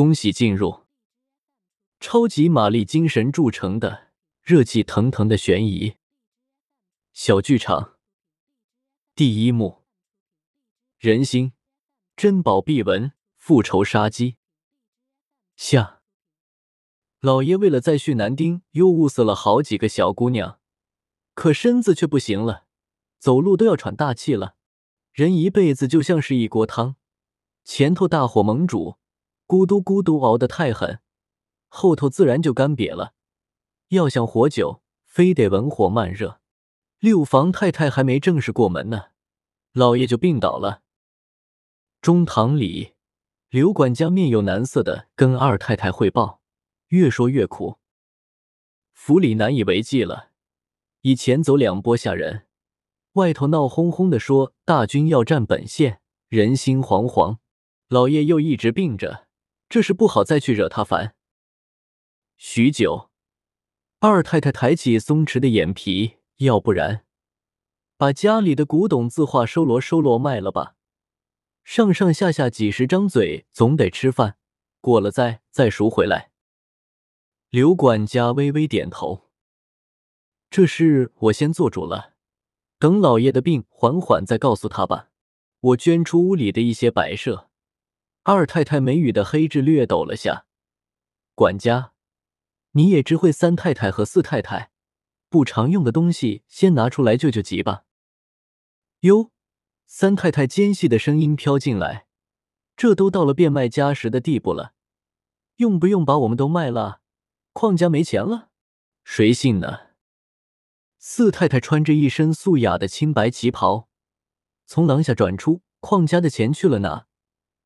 恭喜进入超级玛丽精神铸成的热气腾腾的悬疑小剧场。第一幕：人心珍宝必闻，复仇杀机。下，老爷为了再续男丁，又物色了好几个小姑娘，可身子却不行了，走路都要喘大气了。人一辈子就像是一锅汤，前头大火猛煮，咕嘟咕嘟熬得太狠，后头自然就干瘪了。要想活久，非得文火慢热。六房太太还没正式过门呢，老爷就病倒了。中堂里，刘管家面有难色的跟二太太汇报，越说越苦。府里难以为继了，以前走两拨下人。外头闹哄哄的，说大军要占本县，人心惶惶。老爷又一直病着，这是不好再去惹他烦。许久，二太太抬起松弛的眼皮，要不然把家里的古董字画收罗收罗卖了吧？上上下下几十张嘴，总得吃饭，过了灾再赎回来。刘管家微微点头，这事我先做主了。等老爷的病缓缓，再告诉他吧。我捐出屋里的一些摆设。二太太眉宇的黑痣略抖了下。管家，你也知会三太太和四太太，不常用的东西先拿出来救救急吧。哟，三太太尖细的声音飘进来。这都到了变卖家什的地步了，用不用把我们都卖了？邝家没钱了？谁信呢？四太太穿着一身素雅的青白旗袍，从廊下转出。邝家的钱去了哪？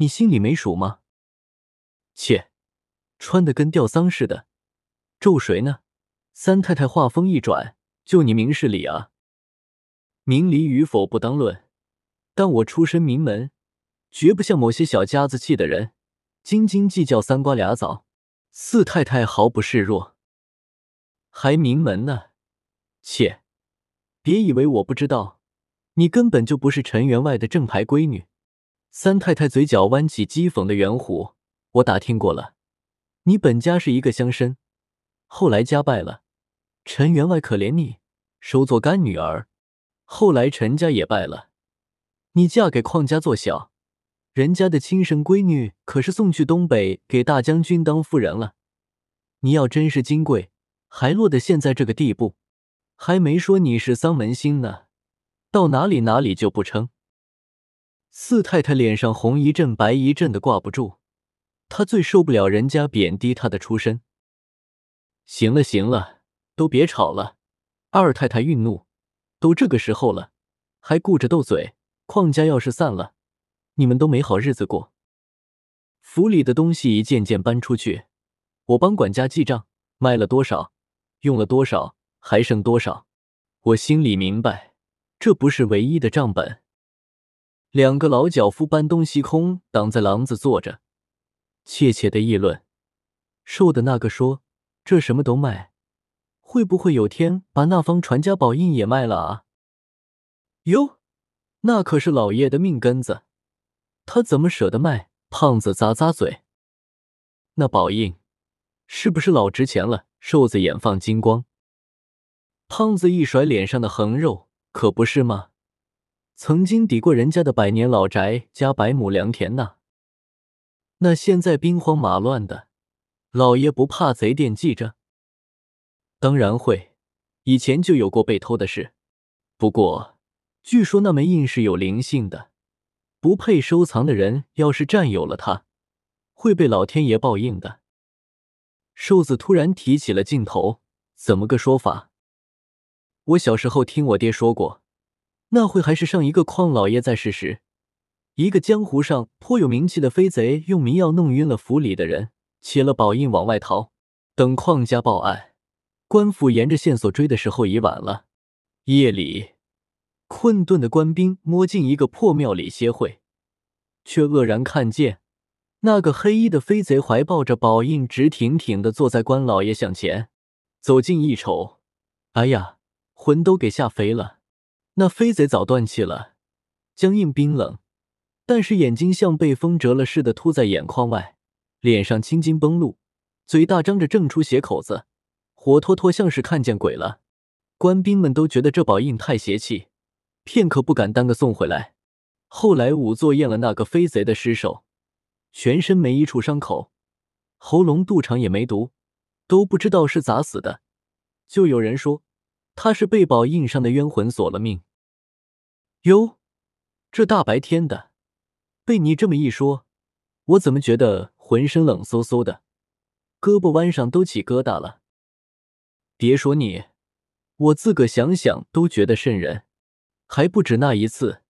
你心里没数吗？切，穿的跟吊丧似的，咒谁呢？三太太话锋一转，就你明事理啊！明理与否不当论，但我出身名门，绝不像某些小家子气的人，斤斤计较三瓜俩枣。四太太毫不示弱，还名门呢？切，别以为我不知道，你根本就不是陈员外的正牌闺女。三太太嘴角弯起讥讽的圆弧，我打听过了，你本家是一个乡绅，后来家败了，陈员外可怜你，收做干女儿。后来陈家也败了，你嫁给邝家做小，人家的亲生闺女可是送去东北给大将军当夫人了。你要真是金贵，还落得现在这个地步。还没说你是丧门星呢，到哪里哪里就不称。四太太脸上红一阵白一阵的挂不住，她最受不了人家贬低她的出身。行了行了，都别吵了。二太太愠怒，都这个时候了，还顾着斗嘴。邝家要是散了，你们都没好日子过。府里的东西一件件搬出去，我帮管家记账，卖了多少，用了多少。还剩多少？我心里明白，这不是唯一的账本。两个老脚夫搬东西空，挡在廊子坐着，怯怯的议论。瘦的那个说：“这什么都卖，会不会有天把那方传家宝印也卖了啊？”哟，那可是老爷的命根子，他怎么舍得卖？胖子咂咂嘴：“那宝印是不是老值钱了？”瘦子眼放金光。胖子一甩脸上的横肉，可不是吗？曾经抵过人家的百年老宅加百亩良田呐。那现在兵荒马乱的，老爷不怕贼惦记着？当然会，以前就有过被偷的事。不过，据说那枚印是有灵性的，不配收藏的人要是占有了它，会被老天爷报应的。瘦子突然提起了劲头，怎么个说法？我小时候听我爹说过，那会还是上一个邝老爷在世时，一个江湖上颇有名气的飞贼用迷药弄晕了府里的人，起了宝印往外逃。等邝家报案，官府沿着线索追的时候已晚了。夜里，困顿的官兵摸进一个破庙里歇会，却愕然看见那个黑衣的飞贼怀抱着宝印，直挺挺的坐在关老爷向前。走近一瞅，哎呀！魂都给吓飞了，那飞贼早断气了，僵硬冰冷，但是眼睛像被风折了似的凸在眼眶外，脸上青筋崩露，嘴大张着正出血口子，活脱脱像是看见鬼了。官兵们都觉得这宝印太邪气，片刻不敢耽搁送回来。后来仵作验了那个飞贼的尸首，全身没一处伤口，喉咙、肚肠也没毒，都不知道是咋死的。就有人说他是被宝印上的冤魂索了命。哟，这大白天的，被你这么一说，我怎么觉得浑身冷飕飕的，胳膊弯上都起疙瘩了。别说你，我自个想想都觉得瘆人。还不止那一次，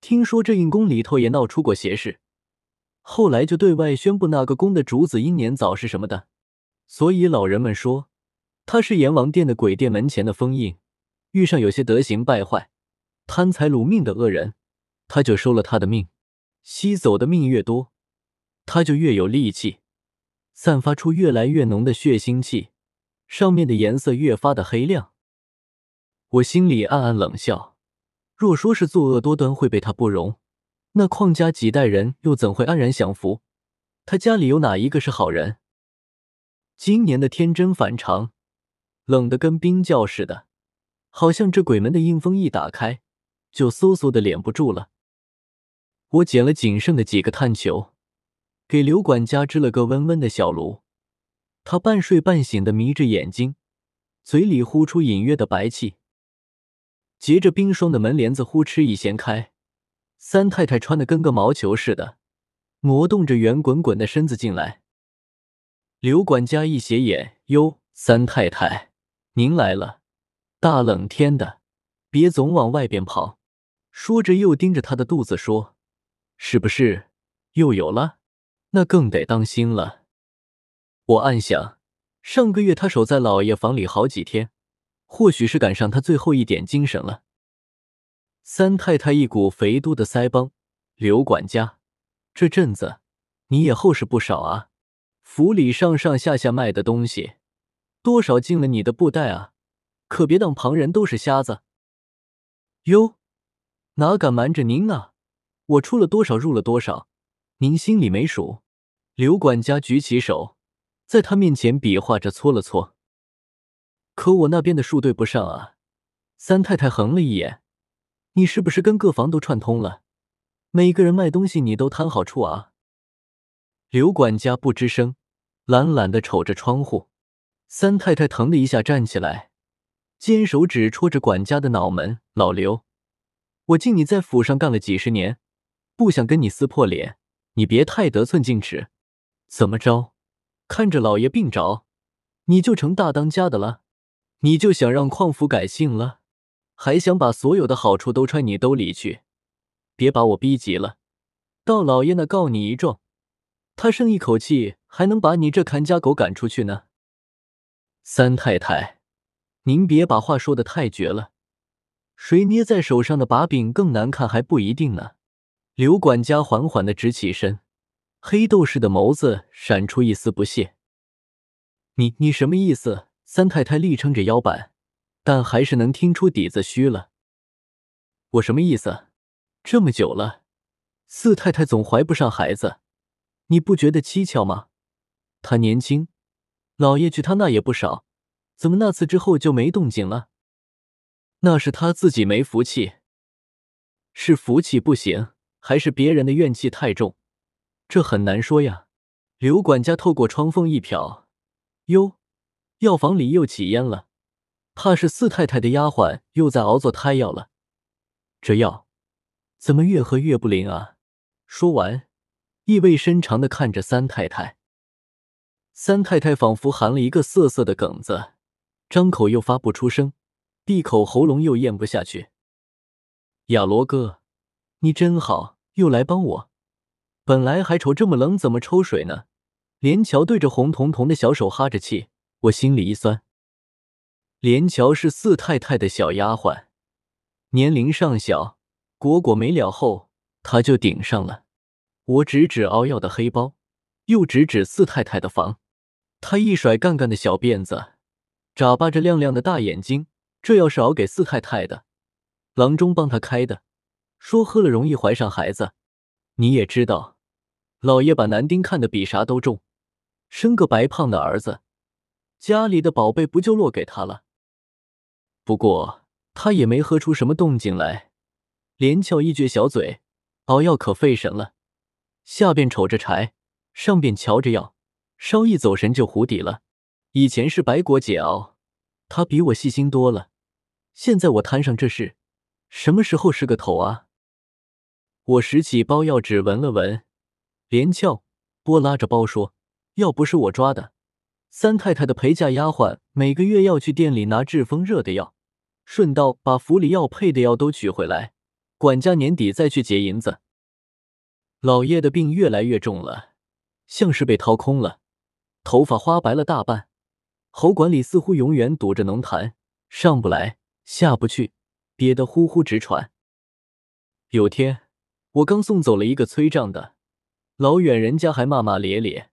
听说这印宫里头也闹出过邪事，后来就对外宣布那个宫的主子英年早逝什么的，所以老人们说。他是阎王殿的鬼殿门前的封印，遇上有些德行败坏、贪财掳命的恶人，他就收了他的命。吸走的命越多，他就越有力气，散发出越来越浓的血腥气，上面的颜色越发的黑亮。我心里暗暗冷笑，若说是作恶多端会被他不容，那邝家几代人又怎会安然享福？他家里有哪一个是好人？今年的天真反常。冷得跟冰窖似的，好像这鬼门的阴风一打开，就嗖嗖的敛不住了。我捡了仅剩的几个炭球，给刘管家支了个温温的小炉。他半睡半醒的眯着眼睛，嘴里呼出隐约的白气。结着冰霜的门帘子呼哧一掀开，三太太穿的跟个毛球似的，挪动着圆滚滚的身子进来。刘管家一斜眼，哟，三太太。您来了，大冷天的，别总往外边跑。说着，又盯着他的肚子说：“是不是又有了？那更得当心了。”我暗想，上个月他守在老爷房里好几天，或许是赶上他最后一点精神了。三太太一股肥嘟的腮帮，刘管家，这阵子你也厚实不少啊，府里上上下下卖的东西。多少进了你的布袋啊！可别当旁人都是瞎子。哟，哪敢瞒着您啊？我出了多少，入了多少，您心里没数？刘管家举起手，在他面前比划着搓了搓。可我那边的数对不上啊！三太太横了一眼，你是不是跟各房都串通了？每个人卖东西你都摊好处啊？刘管家不吱声，懒懒的瞅着窗户。三太太疼的一下站起来，尖手指戳着管家的脑门：“老刘，我敬你在府上干了几十年，不想跟你撕破脸，你别太得寸进尺。怎么着？看着老爷病着，你就成大当家的了？你就想让矿府改姓了？还想把所有的好处都揣你兜里去？别把我逼急了，到老爷那告你一状，他剩一口气还能把你这看家狗赶出去呢？”三太太，您别把话说的太绝了，谁捏在手上的把柄更难看还不一定呢。刘管家缓缓的直起身，黑豆似的眸子闪出一丝不屑。你你什么意思？三太太力撑着腰板，但还是能听出底子虚了。我什么意思？这么久了，四太太总怀不上孩子，你不觉得蹊跷吗？她年轻。老爷去她那也不少，怎么那次之后就没动静了？那是他自己没福气，是福气不行，还是别人的怨气太重？这很难说呀。刘管家透过窗缝一瞟，哟，药房里又起烟了，怕是四太太的丫鬟又在熬做胎药了。这药怎么越喝越不灵啊？说完，意味深长的看着三太太。三太太仿佛含了一个涩涩的梗子，张口又发不出声，闭口喉咙又咽不下去。亚罗哥，你真好，又来帮我。本来还愁这么冷怎么抽水呢，连桥对着红彤彤的小手哈着气，我心里一酸。连桥是四太太的小丫鬟，年龄尚小，果果没了后，她就顶上了。我指指熬药的黑包，又指指四太太的房。他一甩干干的小辫子，眨巴着亮亮的大眼睛。这药是熬给四太太的，郎中帮他开的，说喝了容易怀上孩子。你也知道，老爷把男丁看得比啥都重，生个白胖的儿子，家里的宝贝不就落给他了？不过他也没喝出什么动静来，连翘一撅小嘴，熬药可费神了，下边瞅着柴，上边瞧着药，稍一走神就糊底了。以前是白果姐熬，他比我细心多了，现在我摊上这事，什么时候是个头啊？我拾起包药纸闻了闻，连翘波拉着包说：“药不是我抓的，三太太的陪嫁丫鬟每个月要去店里拿治风热的药，顺道把府里要配的药都取回来，管家年底再去结银子。”老爷的病越来越重了，像是被掏空了，头发花白了大半，喉管里似乎永远堵着浓痰，上不来下不去，憋得呼呼直喘。有天。我刚送走了一个催账的，老远人家还骂骂咧咧，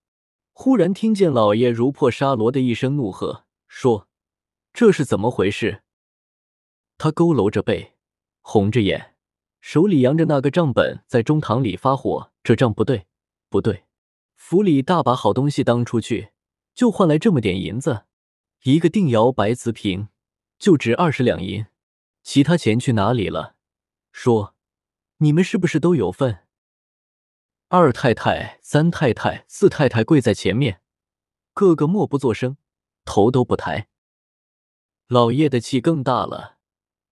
忽然听见老爷如破沙罗的一声怒喝，说：“这是怎么回事？”他佝偻着背，红着眼，手里扬着那个账本，在中堂里发火：“这账不对，不对！府里大把好东西当出去，就换来这么点银子，一个定窑白瓷瓶就值二十两银，其他钱去哪里了？”说。你们是不是都有份？二太太、三太太、四太太跪在前面，个个默不作声，头都不抬。老爷的气更大了，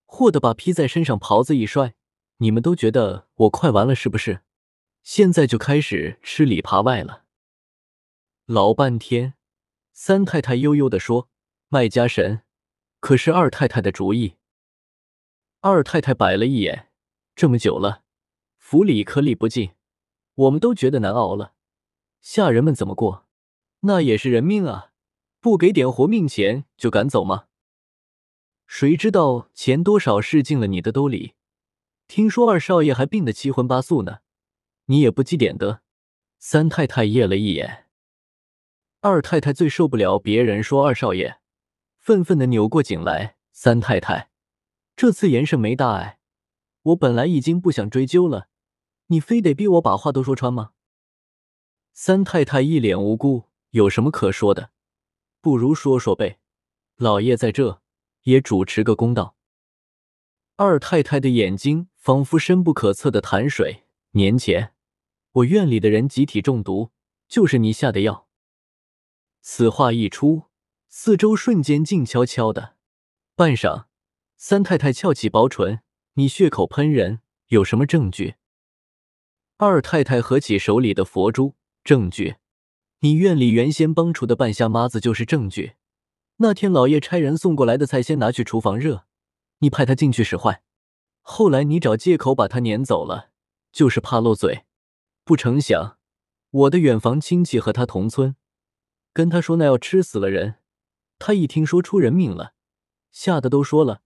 霍的把披在身上袍子一摔：“你们都觉得我快完了是不是？现在就开始吃里扒外了。”老半天，三太太悠悠的说：“卖家神，可是二太太的主意。”二太太摆了一眼。这么久了，府里颗粒不进，我们都觉得难熬了。下人们怎么过？那也是人命啊！不给点活命钱就赶走吗？谁知道钱多少是进了你的兜里？听说二少爷还病得七荤八素呢，你也不积点德。三太太掖了一眼，二太太最受不了别人说二少爷，愤愤的扭过颈来。三太太，这次严胜没大碍。我本来已经不想追究了，你非得逼我把话都说穿吗？三太太一脸无辜，有什么可说的？不如说说呗。老爷在这也主持个公道。二太太的眼睛仿佛深不可测的潭水。年前我院里的人集体中毒，就是你下的药。此话一出，四周瞬间静悄悄的。半晌，三太太翘起薄唇。你血口喷人，有什么证据？二太太合起手里的佛珠，证据。你院里原先帮厨的半瞎妈子就是证据。那天老爷差人送过来的菜，先拿去厨房热，你派他进去使坏。后来你找借口把他撵走了，就是怕漏嘴。不成想，我的远房亲戚和他同村，跟他说那要吃死了人，他一听说出人命了，吓得都说了。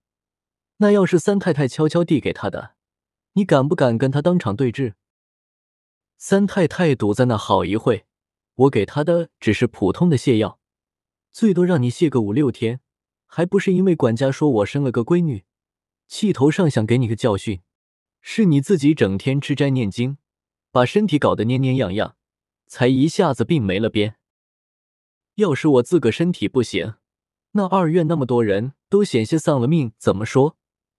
那要是三太太悄悄递给他的，你敢不敢跟他当场对质？三太太堵在那好一会，我给他的只是普通的泻药，最多让你泻个五六天，还不是因为管家说我生了个闺女，气头上想给你个教训，是你自己整天吃斋念经，把身体搞得蔫蔫样样，才一下子病没了边。要是我自个身体不行，那二院那么多人都险些丧了命，怎么说？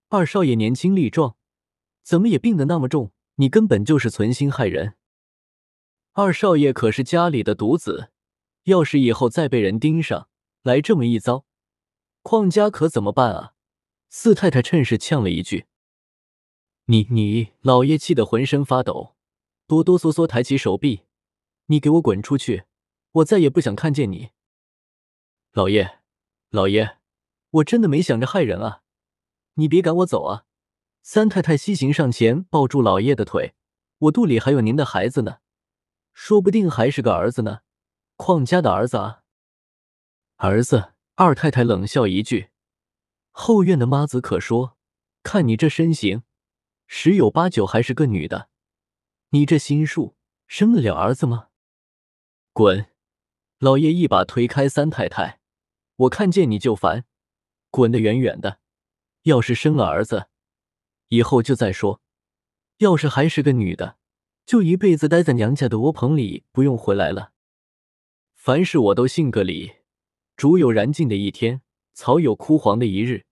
二少爷年轻力壮，怎么也病得那么重？你根本就是存心害人。二少爷可是家里的独子，要是以后再被人盯上来这么一遭，邝家可怎么办啊？四太太趁势呛了一句：“你你！”老爷气得浑身发抖，哆哆嗦嗦抬起手臂：“你给我滚出去！我再也不想看见你。”老爷，老爷，我真的没想着害人啊。你别赶我走啊！三太太西行上前抱住老爷的腿，我肚里还有您的孩子呢，说不定还是个儿子呢，邝家的儿子啊！儿子！二太太冷笑一句：“后院的妈子可说，看你这身形，十有八九还是个女的。你这心术，生得了儿子吗？”滚！老爷一把推开三太太，我看见你就烦，滚得远远的。要是生了儿子，以后就再说；要是还是个女的，就一辈子待在娘家的窝棚里，不用回来了。凡事我都信个理，竹有燃尽的一天，草有枯黄的一日，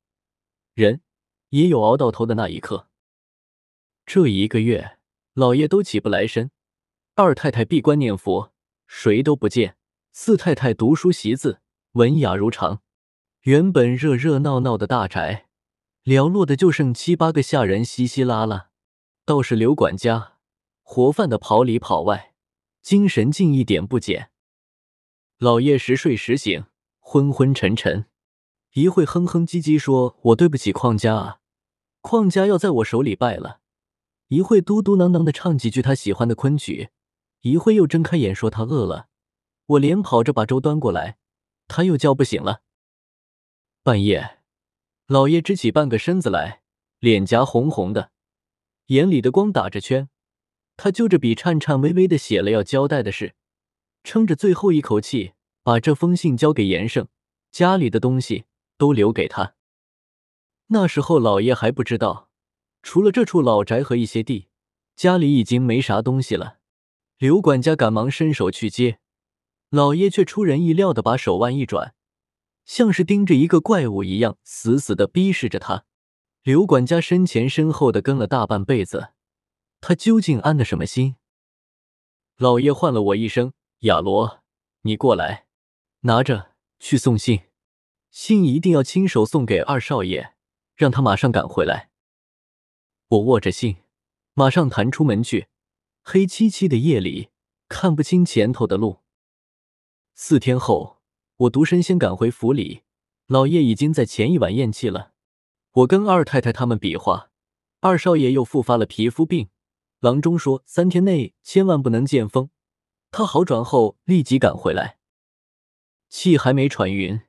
人也有熬到头的那一刻。这一个月，老爷都起不来身，二太太闭关念佛，谁都不见；四太太读书习字，文雅如常。原本热热闹闹的大宅，寥落的就剩七八个下人稀稀拉拉。倒是刘管家，活泛的跑里跑外，精神劲一点不减。老爷时睡时醒，昏昏沉沉，一会哼哼唧唧说：“我对不起邝家啊，邝家要在我手里败了。”一会嘟嘟囔囔的唱几句他喜欢的昆曲，一会又睁开眼说他饿了。我连跑着把粥端过来，他又叫不醒了。半夜，老爷支起半个身子来，脸颊红红的，眼里的光打着圈。他就着笔，颤颤巍巍的写了要交代的事。撑着最后一口气，把这封信交给严胜，家里的东西都留给他。那时候老爷还不知道，除了这处老宅和一些地，家里已经没啥东西了。刘管家赶忙伸手去接，老爷却出人意料的把手腕一转，像是盯着一个怪物一样，死死的逼视着他。刘管家身前身后的跟了大半辈子，他究竟安的什么心？老爷唤了我一声。亚罗，你过来，拿着去送信，信一定要亲手送给二少爷，让他马上赶回来。我握着信，马上弹出门去。黑漆漆的夜里，看不清前头的路。四天后，我独身先赶回府里，老爷已经在前一晚咽气了。我跟二太太他们比划，二少爷又复发了皮肤病，郎中说三天内千万不能见风。他好转后立即赶回来，气还没喘匀，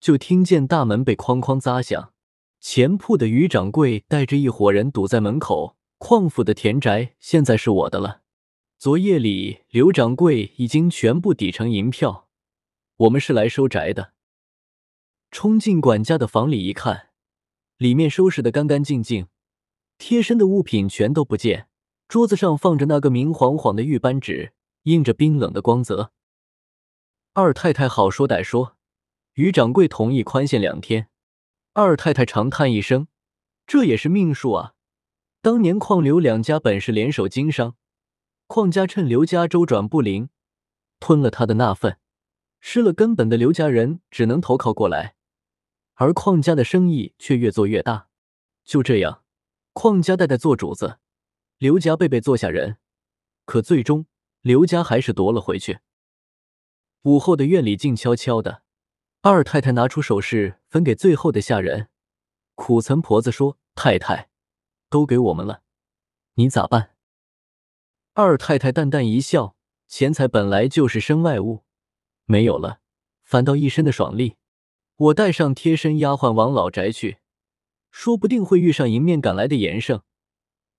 就听见大门被哐哐砸响。前铺的于掌柜带着一伙人堵在门口。矿府的田宅现在是我的了。昨夜里刘掌柜已经全部抵成银票，我们是来收宅的。冲进管家的房里一看，里面收拾的干干净净，贴身的物品全都不见，桌子上放着那个明晃晃的玉扳指。映着冰冷的光泽，二太太好说歹说，于掌柜同意宽限两天。二太太长叹一声：“这也是命数啊！当年邝刘两家本是联手经商，邝家趁刘家周转不灵，吞了他的那份，失了根本的刘家人只能投靠过来，而邝家的生意却越做越大。就这样，邝家代代做主子，刘家辈辈做下人，可最终……”刘家还是夺了回去。午后的院里静悄悄的，二太太拿出首饰分给最后的下人。苦岑婆子说：“太太，都给我们了，你咋办？”二太太淡淡一笑：“钱财本来就是身外物，没有了，反倒一身的爽利。我带上贴身丫鬟往老宅去，说不定会遇上迎面赶来的严胜。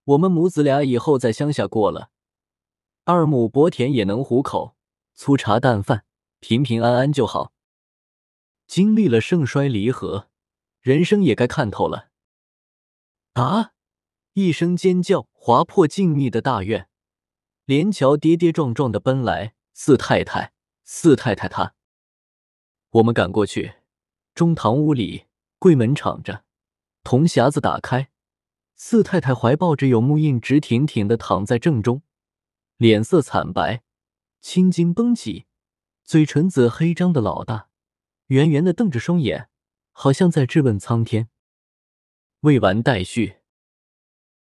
我们母子俩以后在乡下过了。”二亩薄田也能糊口，粗茶淡饭，平平安安就好。经历了盛衰离合，人生也该看透了。啊！一声尖叫划破静谧的大院，连桥跌跌撞撞的奔来。四太太，四太太，她。我们赶过去，中堂屋里柜门敞着，铜匣子打开，四太太怀抱着有木印，直挺挺的躺在正中。脸色惨白，青筋绷起，嘴唇子黑张的老大，圆圆的瞪着双眼，好像在质问苍天。未完待续。